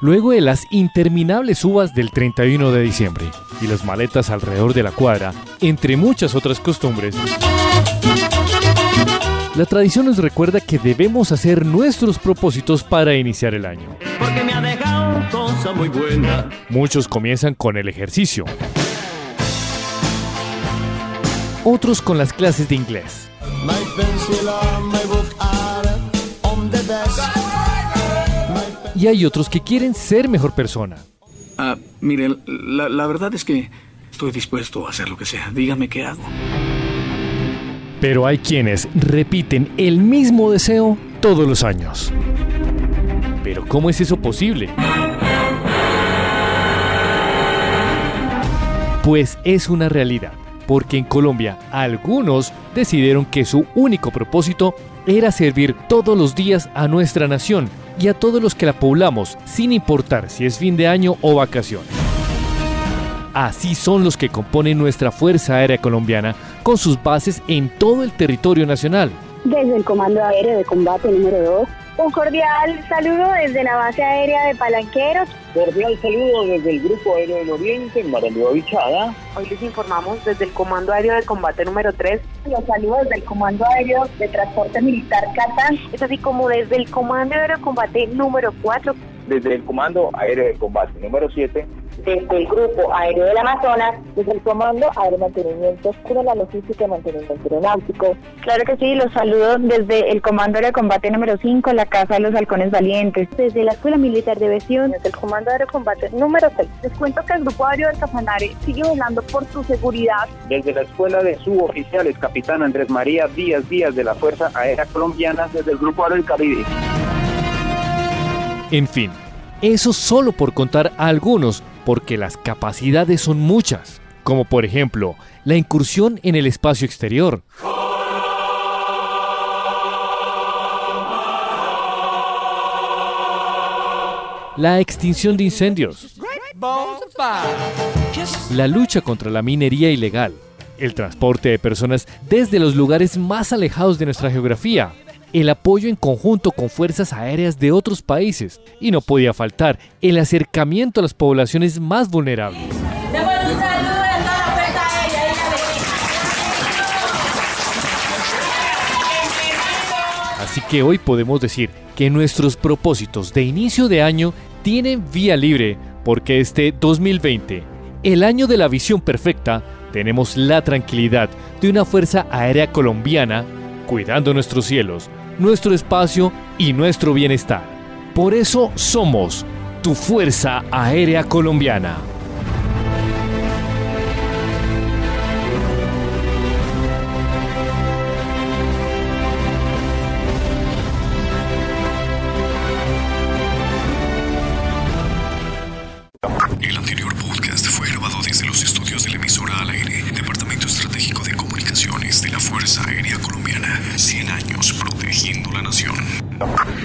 luego de las interminables uvas del 31 de diciembre y las maletas alrededor de la cuadra, entre muchas otras costumbres. La tradición nos recuerda que debemos hacer nuestros propósitos para iniciar el año. Porque me ha dejado cosa muy buena. Muchos comienzan con el ejercicio, otros con las clases de inglés. Y hay otros que quieren ser mejor persona. Ah, mire, la, la verdad es que estoy dispuesto a hacer lo que sea. Dígame qué hago. Pero hay quienes repiten el mismo deseo todos los años. Pero ¿cómo es eso posible? Pues es una realidad, porque en Colombia algunos decidieron que su único propósito era servir todos los días a nuestra nación y a todos los que la poblamos, sin importar si es fin de año o vacaciones. Así son los que componen nuestra Fuerza Aérea Colombiana con sus bases en todo el territorio nacional. Desde el Comando Aéreo de Combate número 2, un cordial saludo desde la base aérea de Palanqueros. Cordial saludo desde el Grupo Aéreo del Oriente en Maranhão Bichada. Hoy les informamos desde el Comando Aéreo de Combate número 3. Los saludos desde el Comando Aéreo de Transporte Militar Catán. Es así como desde el Comando Aéreo de Combate número 4. Desde el Comando Aéreo de Combate número 7 desde el Grupo Aéreo del Amazonas, desde el Comando Aéreo Mantenimiento de la Logística y Mantenimiento Aeronáutico. Claro que sí, los saludo desde el Comando Aéreo de Combate número 5, la Casa de los Halcones Valientes. Desde la Escuela Militar de Aviación, desde el Comando Aéreo de Combate número 6. Les cuento que el Grupo Aéreo del Casanare sigue velando por su seguridad. Desde la Escuela de Suboficiales Capitán Andrés María Díaz Díaz de la Fuerza Aérea Colombiana, desde el Grupo Aéreo del Caribe. En fin, eso solo por contar a algunos porque las capacidades son muchas, como por ejemplo la incursión en el espacio exterior. La extinción de incendios. La lucha contra la minería ilegal. El transporte de personas desde los lugares más alejados de nuestra geografía el apoyo en conjunto con fuerzas aéreas de otros países y no podía faltar el acercamiento a las poblaciones más vulnerables. Así que hoy podemos decir que nuestros propósitos de inicio de año tienen vía libre porque este 2020, el año de la visión perfecta, tenemos la tranquilidad de una Fuerza Aérea Colombiana cuidando nuestros cielos, nuestro espacio y nuestro bienestar. Por eso somos tu Fuerza Aérea Colombiana. El anterior Comunicaciones de